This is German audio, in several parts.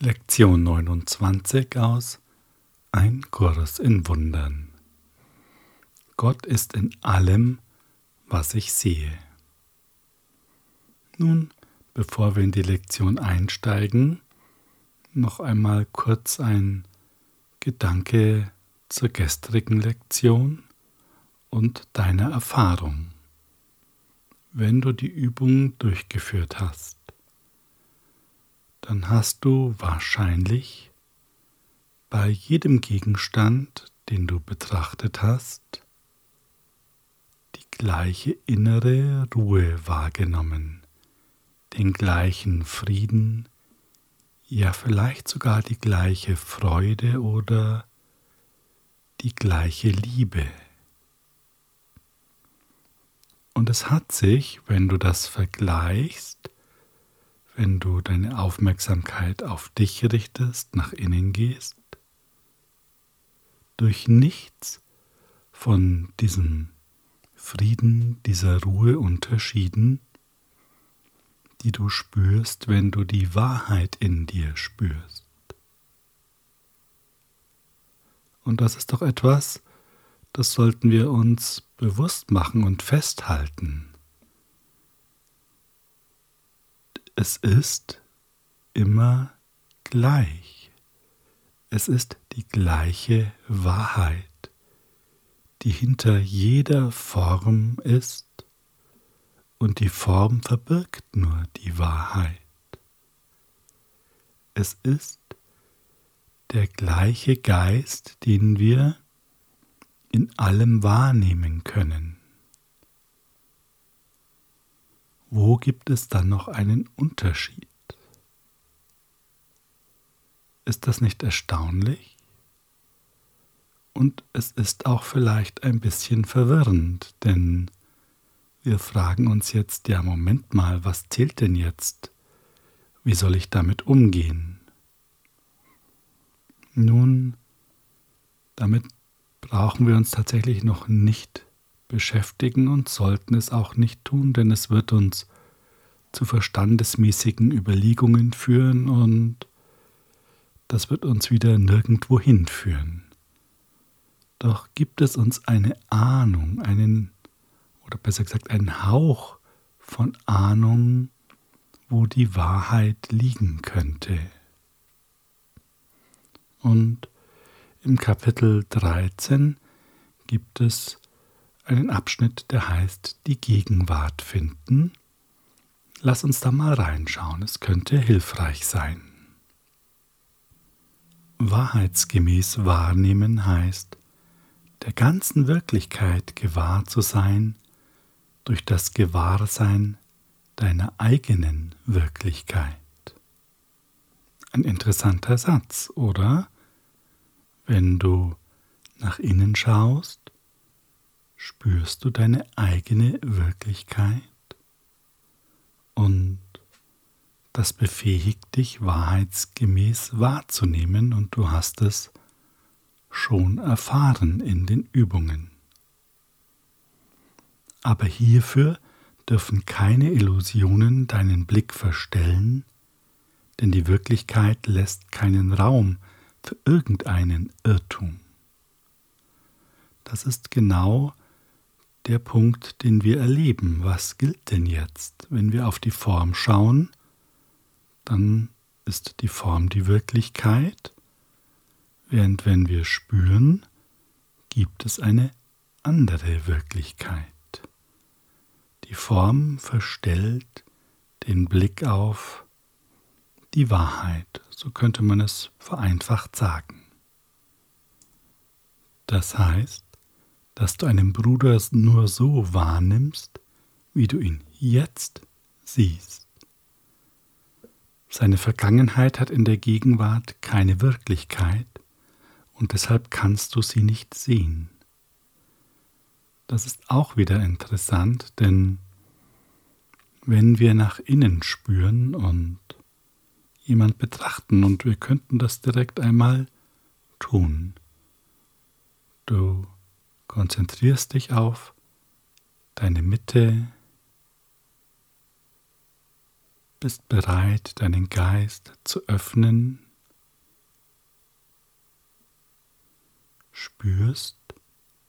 Lektion 29 aus Ein Kurs in Wundern. Gott ist in allem, was ich sehe. Nun, bevor wir in die Lektion einsteigen, noch einmal kurz ein Gedanke zur gestrigen Lektion und deiner Erfahrung. Wenn du die Übung durchgeführt hast, dann hast du wahrscheinlich bei jedem Gegenstand, den du betrachtet hast, die gleiche innere Ruhe wahrgenommen, den gleichen Frieden, ja vielleicht sogar die gleiche Freude oder die gleiche Liebe. Und es hat sich, wenn du das vergleichst, wenn du deine Aufmerksamkeit auf dich richtest, nach innen gehst, durch nichts von diesem Frieden, dieser Ruhe unterschieden, die du spürst, wenn du die Wahrheit in dir spürst. Und das ist doch etwas, das sollten wir uns bewusst machen und festhalten. Es ist immer gleich. Es ist die gleiche Wahrheit, die hinter jeder Form ist und die Form verbirgt nur die Wahrheit. Es ist der gleiche Geist, den wir in allem wahrnehmen können. Wo gibt es dann noch einen Unterschied? Ist das nicht erstaunlich? Und es ist auch vielleicht ein bisschen verwirrend, denn wir fragen uns jetzt, ja, Moment mal, was zählt denn jetzt? Wie soll ich damit umgehen? Nun, damit brauchen wir uns tatsächlich noch nicht beschäftigen und sollten es auch nicht tun, denn es wird uns zu verstandesmäßigen Überlegungen führen und das wird uns wieder nirgendwo hinführen. Doch gibt es uns eine Ahnung, einen, oder besser gesagt einen Hauch von Ahnung, wo die Wahrheit liegen könnte. Und im Kapitel 13 gibt es einen Abschnitt, der heißt Die Gegenwart finden. Lass uns da mal reinschauen, es könnte hilfreich sein. Wahrheitsgemäß wahrnehmen heißt, der ganzen Wirklichkeit gewahr zu sein durch das Gewahrsein deiner eigenen Wirklichkeit. Ein interessanter Satz, oder? Wenn du nach innen schaust, spürst du deine eigene Wirklichkeit und das befähigt dich wahrheitsgemäß wahrzunehmen und du hast es schon erfahren in den Übungen. Aber hierfür dürfen keine Illusionen deinen Blick verstellen, denn die Wirklichkeit lässt keinen Raum für irgendeinen Irrtum. Das ist genau der Punkt, den wir erleben. Was gilt denn jetzt? Wenn wir auf die Form schauen, dann ist die Form die Wirklichkeit, während wenn wir spüren, gibt es eine andere Wirklichkeit. Die Form verstellt den Blick auf die Wahrheit, so könnte man es vereinfacht sagen. Das heißt, dass du einen Bruder nur so wahrnimmst, wie du ihn jetzt siehst. Seine Vergangenheit hat in der Gegenwart keine Wirklichkeit und deshalb kannst du sie nicht sehen. Das ist auch wieder interessant, denn wenn wir nach innen spüren und jemand betrachten, und wir könnten das direkt einmal tun, du konzentrierst dich auf deine Mitte, bist bereit, deinen Geist zu öffnen, spürst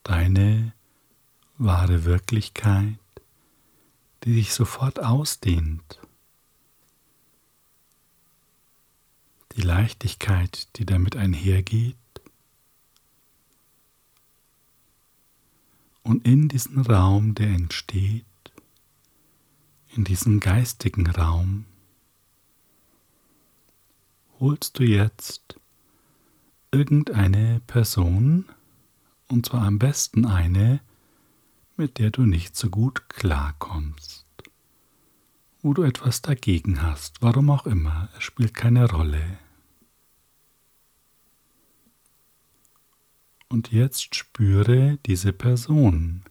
deine wahre Wirklichkeit, die dich sofort ausdehnt, die Leichtigkeit, die damit einhergeht, Und in diesen Raum, der entsteht, in diesen geistigen Raum, holst du jetzt irgendeine Person, und zwar am besten eine, mit der du nicht so gut klarkommst, wo du etwas dagegen hast, warum auch immer, es spielt keine Rolle. Und jetzt spüre diese Person.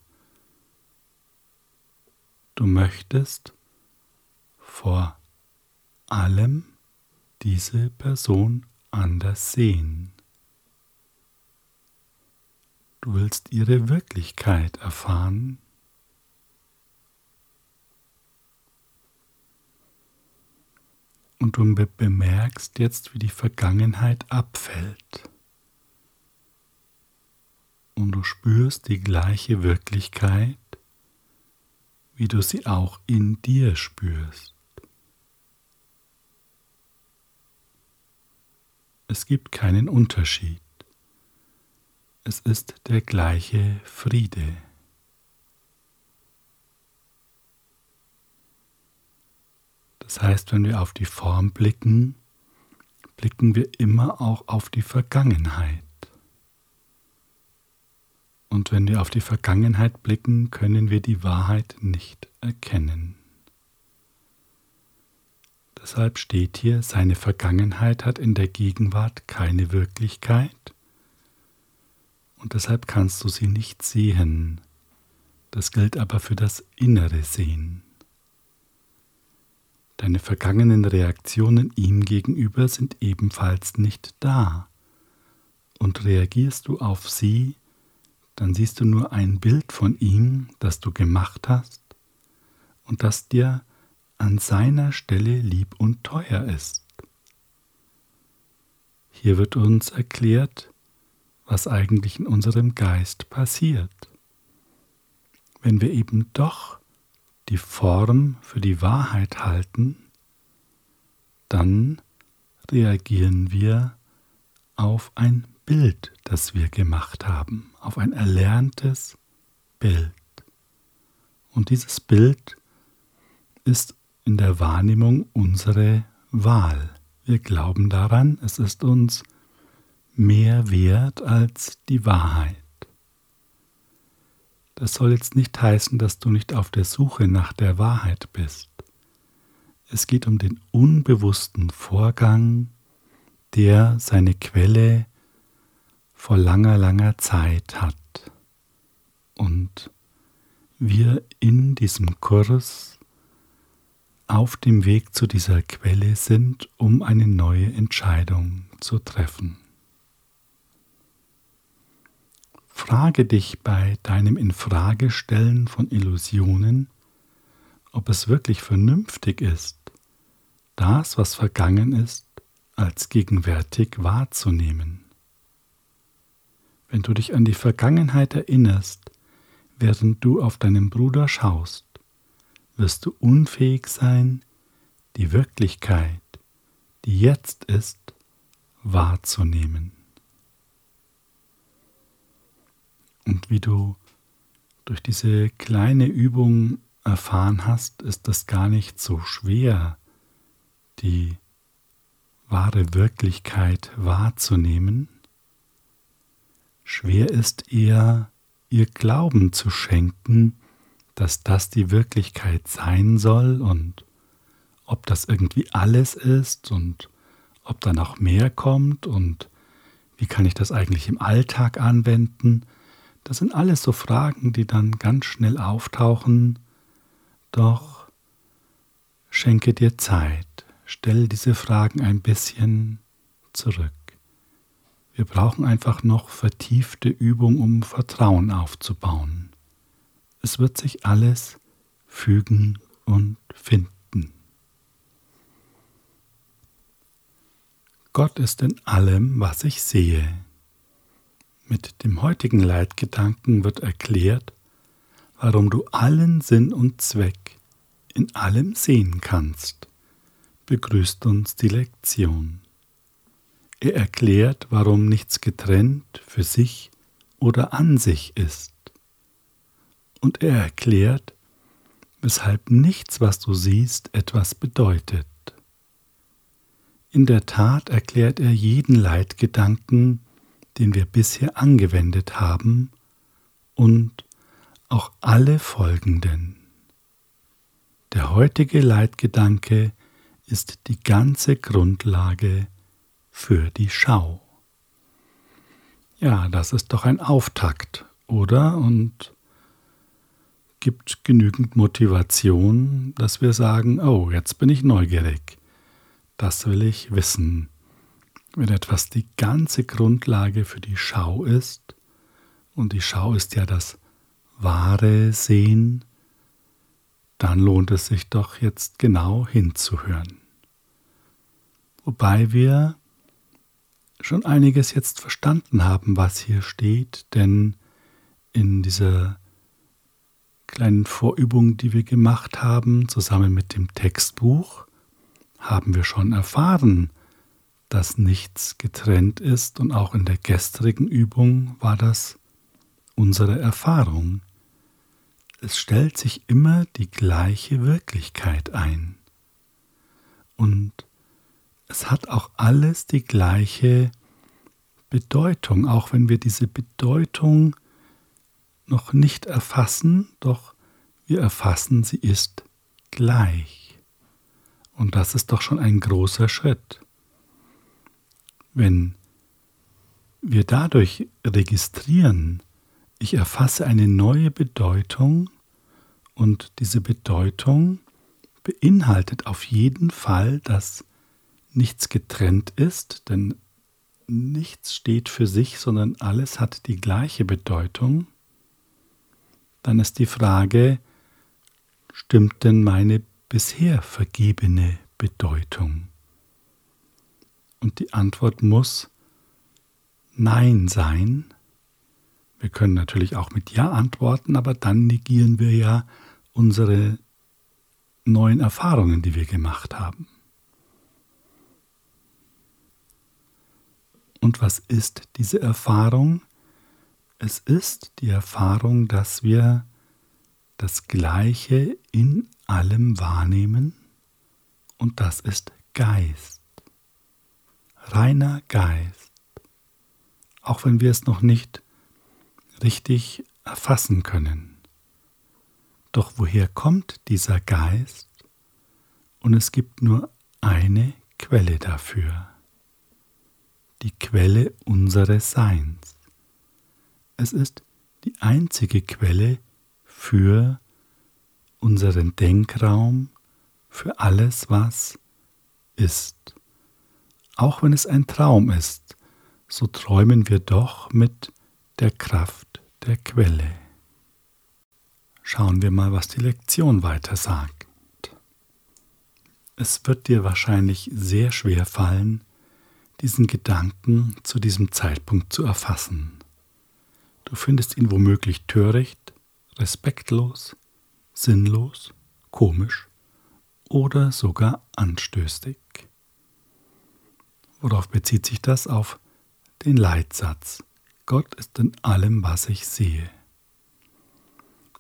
Du möchtest vor allem diese Person anders sehen. Du willst ihre Wirklichkeit erfahren. Und du bemerkst jetzt, wie die Vergangenheit abfällt. Und du spürst die gleiche Wirklichkeit, wie du sie auch in dir spürst. Es gibt keinen Unterschied. Es ist der gleiche Friede. Das heißt, wenn wir auf die Form blicken, blicken wir immer auch auf die Vergangenheit. Und wenn wir auf die Vergangenheit blicken, können wir die Wahrheit nicht erkennen. Deshalb steht hier, seine Vergangenheit hat in der Gegenwart keine Wirklichkeit und deshalb kannst du sie nicht sehen. Das gilt aber für das innere Sehen. Deine vergangenen Reaktionen ihm gegenüber sind ebenfalls nicht da. Und reagierst du auf sie, dann siehst du nur ein Bild von ihm, das du gemacht hast und das dir an seiner Stelle lieb und teuer ist. Hier wird uns erklärt, was eigentlich in unserem Geist passiert. Wenn wir eben doch die Form für die Wahrheit halten, dann reagieren wir auf ein Bild, das wir gemacht haben, auf ein erlerntes Bild. Und dieses Bild ist in der Wahrnehmung unsere Wahl. Wir glauben daran, es ist uns mehr wert als die Wahrheit. Das soll jetzt nicht heißen, dass du nicht auf der Suche nach der Wahrheit bist. Es geht um den unbewussten Vorgang, der seine Quelle vor langer, langer Zeit hat. Und wir in diesem Kurs auf dem Weg zu dieser Quelle sind, um eine neue Entscheidung zu treffen. Frage dich bei deinem Infragestellen von Illusionen, ob es wirklich vernünftig ist, das, was vergangen ist, als gegenwärtig wahrzunehmen. Wenn du dich an die Vergangenheit erinnerst, während du auf deinen Bruder schaust, wirst du unfähig sein, die Wirklichkeit, die jetzt ist, wahrzunehmen. Und wie du durch diese kleine Übung erfahren hast, ist das gar nicht so schwer, die wahre Wirklichkeit wahrzunehmen. Schwer ist eher, ihr Glauben zu schenken, dass das die Wirklichkeit sein soll und ob das irgendwie alles ist und ob da noch mehr kommt und wie kann ich das eigentlich im Alltag anwenden das sind alles so Fragen, die dann ganz schnell auftauchen. Doch schenke dir Zeit, stell diese Fragen ein bisschen zurück. Wir brauchen einfach noch vertiefte Übung, um Vertrauen aufzubauen. Es wird sich alles fügen und finden. Gott ist in allem, was ich sehe. Mit dem heutigen Leitgedanken wird erklärt, warum du allen Sinn und Zweck in allem sehen kannst, begrüßt uns die Lektion. Er erklärt, warum nichts getrennt für sich oder an sich ist. Und er erklärt, weshalb nichts, was du siehst, etwas bedeutet. In der Tat erklärt er jeden Leitgedanken, den wir bisher angewendet haben, und auch alle folgenden. Der heutige Leitgedanke ist die ganze Grundlage für die Schau. Ja, das ist doch ein Auftakt, oder? Und gibt genügend Motivation, dass wir sagen, oh, jetzt bin ich neugierig. Das will ich wissen. Wenn etwas die ganze Grundlage für die Schau ist, und die Schau ist ja das wahre Sehen, dann lohnt es sich doch jetzt genau hinzuhören. Wobei wir schon einiges jetzt verstanden haben, was hier steht, denn in dieser kleinen Vorübung, die wir gemacht haben, zusammen mit dem Textbuch, haben wir schon erfahren, dass nichts getrennt ist und auch in der gestrigen Übung war das unsere Erfahrung. Es stellt sich immer die gleiche Wirklichkeit ein. Und es hat auch alles die gleiche Bedeutung, auch wenn wir diese Bedeutung noch nicht erfassen, doch wir erfassen, sie ist gleich. Und das ist doch schon ein großer Schritt. Wenn wir dadurch registrieren, ich erfasse eine neue Bedeutung und diese Bedeutung beinhaltet auf jeden Fall, dass nichts getrennt ist, denn nichts steht für sich, sondern alles hat die gleiche Bedeutung, dann ist die Frage, stimmt denn meine bisher vergebene Bedeutung? Und die Antwort muss Nein sein. Wir können natürlich auch mit Ja antworten, aber dann negieren wir ja unsere neuen Erfahrungen, die wir gemacht haben. Und was ist diese Erfahrung? Es ist die Erfahrung, dass wir das Gleiche in allem wahrnehmen und das ist Geist, reiner Geist, auch wenn wir es noch nicht richtig erfassen können. Doch woher kommt dieser Geist? Und es gibt nur eine Quelle dafür die Quelle unseres Seins. Es ist die einzige Quelle für unseren Denkraum, für alles, was ist. Auch wenn es ein Traum ist, so träumen wir doch mit der Kraft der Quelle. Schauen wir mal, was die Lektion weiter sagt. Es wird dir wahrscheinlich sehr schwer fallen, diesen Gedanken zu diesem Zeitpunkt zu erfassen. Du findest ihn womöglich töricht, respektlos, sinnlos, komisch oder sogar anstößig. Worauf bezieht sich das? Auf den Leitsatz. Gott ist in allem, was ich sehe.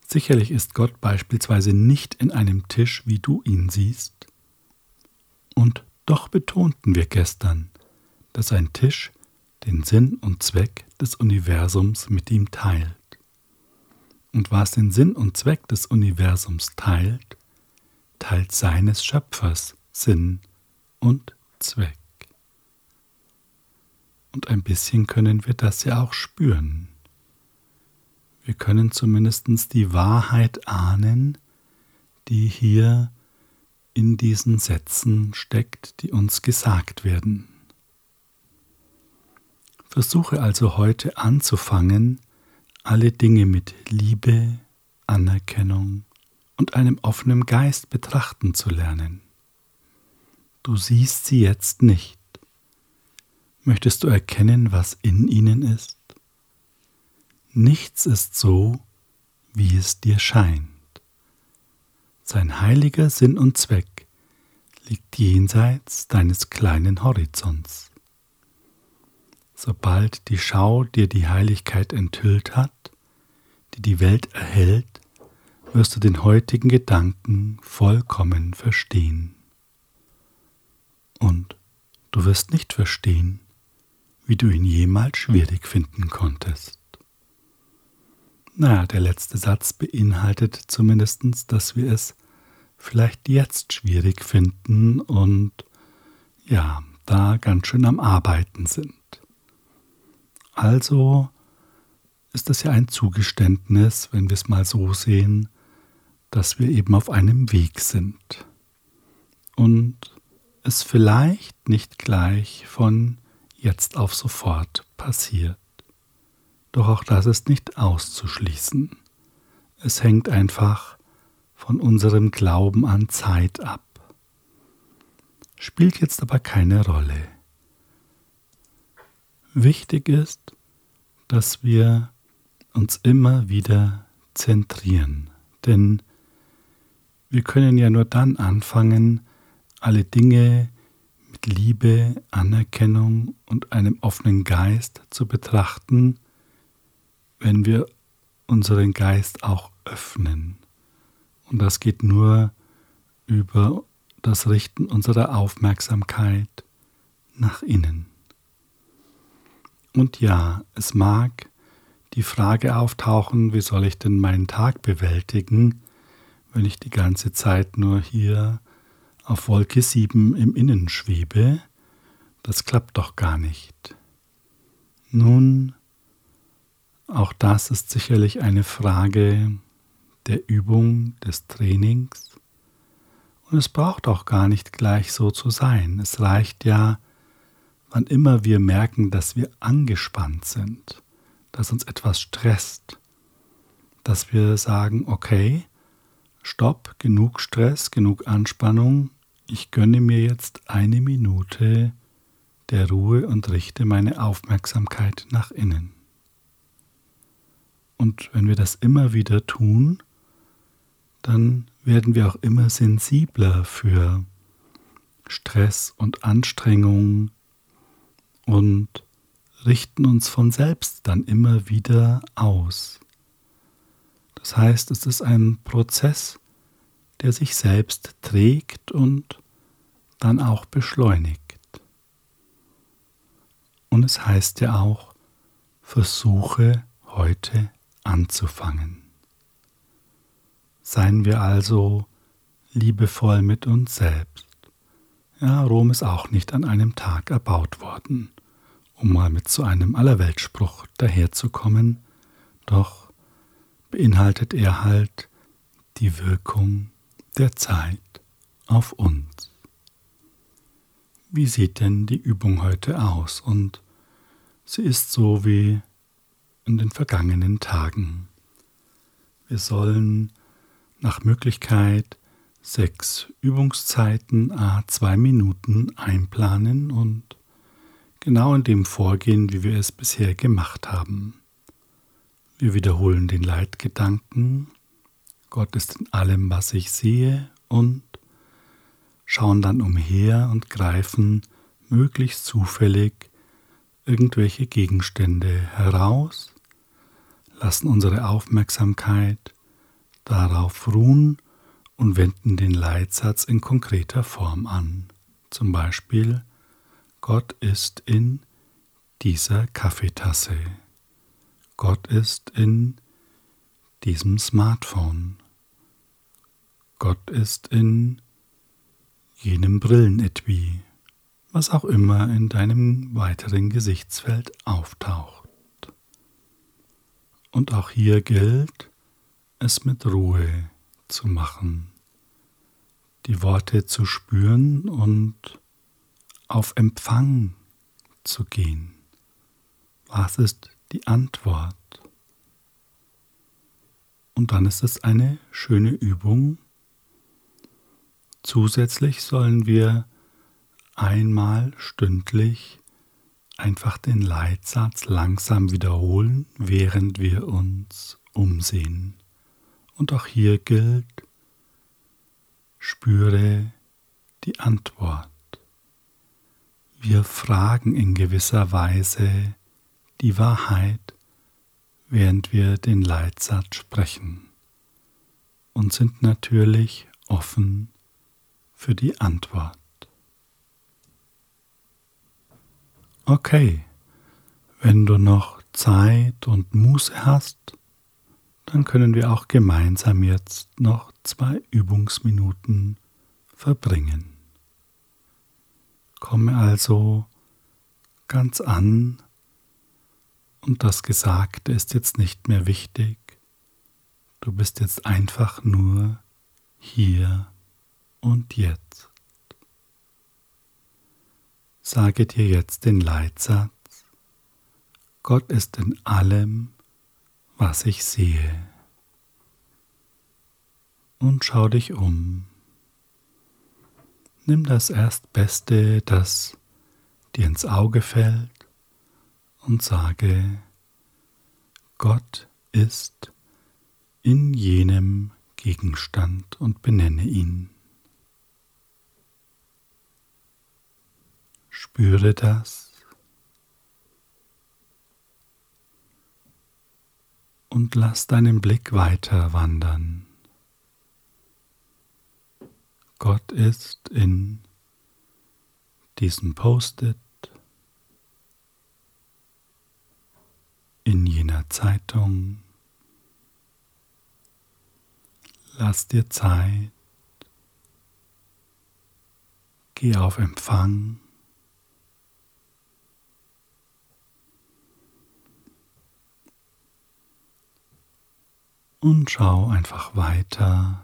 Sicherlich ist Gott beispielsweise nicht in einem Tisch, wie du ihn siehst. Und doch betonten wir gestern, dass ein Tisch den Sinn und Zweck des Universums mit ihm teilt. Und was den Sinn und Zweck des Universums teilt, teilt seines Schöpfers Sinn und Zweck. Und ein bisschen können wir das ja auch spüren. Wir können zumindest die Wahrheit ahnen, die hier in diesen Sätzen steckt, die uns gesagt werden. Versuche also heute anzufangen, alle Dinge mit Liebe, Anerkennung und einem offenen Geist betrachten zu lernen. Du siehst sie jetzt nicht. Möchtest du erkennen, was in ihnen ist? nichts ist so, wie es dir scheint. Sein heiliger Sinn und Zweck liegt jenseits deines kleinen Horizonts. Sobald die Schau dir die Heiligkeit enthüllt hat, die die Welt erhält, wirst du den heutigen Gedanken vollkommen verstehen. Und du wirst nicht verstehen, wie du ihn jemals schwierig finden konntest. Naja, der letzte Satz beinhaltet zumindest, dass wir es vielleicht jetzt schwierig finden und ja, da ganz schön am Arbeiten sind. Also ist es ja ein Zugeständnis, wenn wir es mal so sehen, dass wir eben auf einem Weg sind und es vielleicht nicht gleich von jetzt auf sofort passiert. Doch auch das ist nicht auszuschließen. Es hängt einfach von unserem Glauben an Zeit ab. Spielt jetzt aber keine Rolle. Wichtig ist, dass wir uns immer wieder zentrieren, denn wir können ja nur dann anfangen, alle Dinge mit Liebe, Anerkennung und einem offenen Geist zu betrachten, wenn wir unseren Geist auch öffnen. Und das geht nur über das Richten unserer Aufmerksamkeit nach innen. Und ja, es mag die Frage auftauchen, wie soll ich denn meinen Tag bewältigen, wenn ich die ganze Zeit nur hier auf Wolke 7 im Innen schwebe? Das klappt doch gar nicht. Nun, auch das ist sicherlich eine Frage der Übung, des Trainings. Und es braucht auch gar nicht gleich so zu sein. Es reicht ja, wann immer wir merken, dass wir angespannt sind, dass uns etwas stresst, dass wir sagen, okay, stopp, genug Stress, genug Anspannung, ich gönne mir jetzt eine Minute der Ruhe und richte meine Aufmerksamkeit nach innen. Und wenn wir das immer wieder tun, dann werden wir auch immer sensibler für Stress und Anstrengung und richten uns von selbst dann immer wieder aus. Das heißt, es ist ein Prozess, der sich selbst trägt und dann auch beschleunigt. Und es heißt ja auch, versuche heute anzufangen. Seien wir also liebevoll mit uns selbst. Ja, Rom ist auch nicht an einem Tag erbaut worden, um mal mit so einem Allerweltspruch daherzukommen, doch beinhaltet er halt die Wirkung der Zeit auf uns. Wie sieht denn die Übung heute aus? Und sie ist so wie in den vergangenen Tagen. Wir sollen nach Möglichkeit sechs Übungszeiten a zwei Minuten einplanen und genau in dem vorgehen, wie wir es bisher gemacht haben. Wir wiederholen den Leitgedanken, Gott ist in allem, was ich sehe, und schauen dann umher und greifen möglichst zufällig irgendwelche Gegenstände heraus, lassen unsere Aufmerksamkeit darauf ruhen und wenden den Leitsatz in konkreter Form an. Zum Beispiel, Gott ist in dieser Kaffeetasse. Gott ist in diesem Smartphone. Gott ist in jenem Brillenetui, was auch immer in deinem weiteren Gesichtsfeld auftaucht. Und auch hier gilt, es mit Ruhe zu machen, die Worte zu spüren und auf Empfang zu gehen. Was ist die Antwort? Und dann ist es eine schöne Übung. Zusätzlich sollen wir einmal stündlich einfach den Leitsatz langsam wiederholen, während wir uns umsehen. Und auch hier gilt, spüre die Antwort. Wir fragen in gewisser Weise die Wahrheit, während wir den Leitsatz sprechen und sind natürlich offen für die Antwort. Okay, wenn du noch Zeit und Muße hast, dann können wir auch gemeinsam jetzt noch zwei Übungsminuten verbringen. Komme also ganz an und das Gesagte ist jetzt nicht mehr wichtig. Du bist jetzt einfach nur hier und jetzt. Sage dir jetzt den Leitsatz, Gott ist in allem, was ich sehe. Und schau dich um. Nimm das Erstbeste, das dir ins Auge fällt, und sage, Gott ist in jenem Gegenstand und benenne ihn. Spüre das und lass deinen Blick weiter wandern. Gott ist in diesem Post-it, in jener Zeitung. Lass dir Zeit. Geh auf Empfang. Und schau einfach weiter,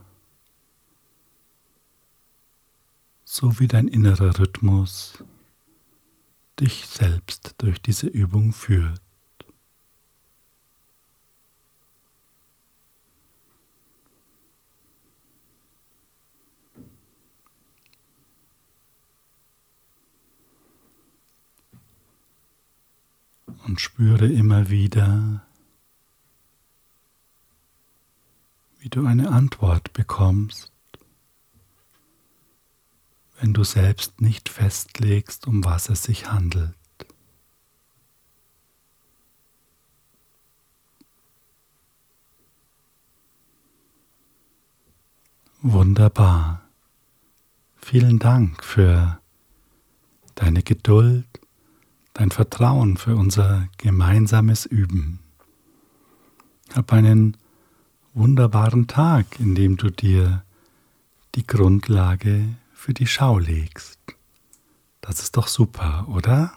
so wie dein innerer Rhythmus dich selbst durch diese Übung führt. Und spüre immer wieder, wie du eine Antwort bekommst, wenn du selbst nicht festlegst, um was es sich handelt. Wunderbar. Vielen Dank für deine Geduld, dein Vertrauen für unser gemeinsames Üben. Hab einen wunderbaren Tag, in dem du dir die Grundlage für die Schau legst. Das ist doch super, oder?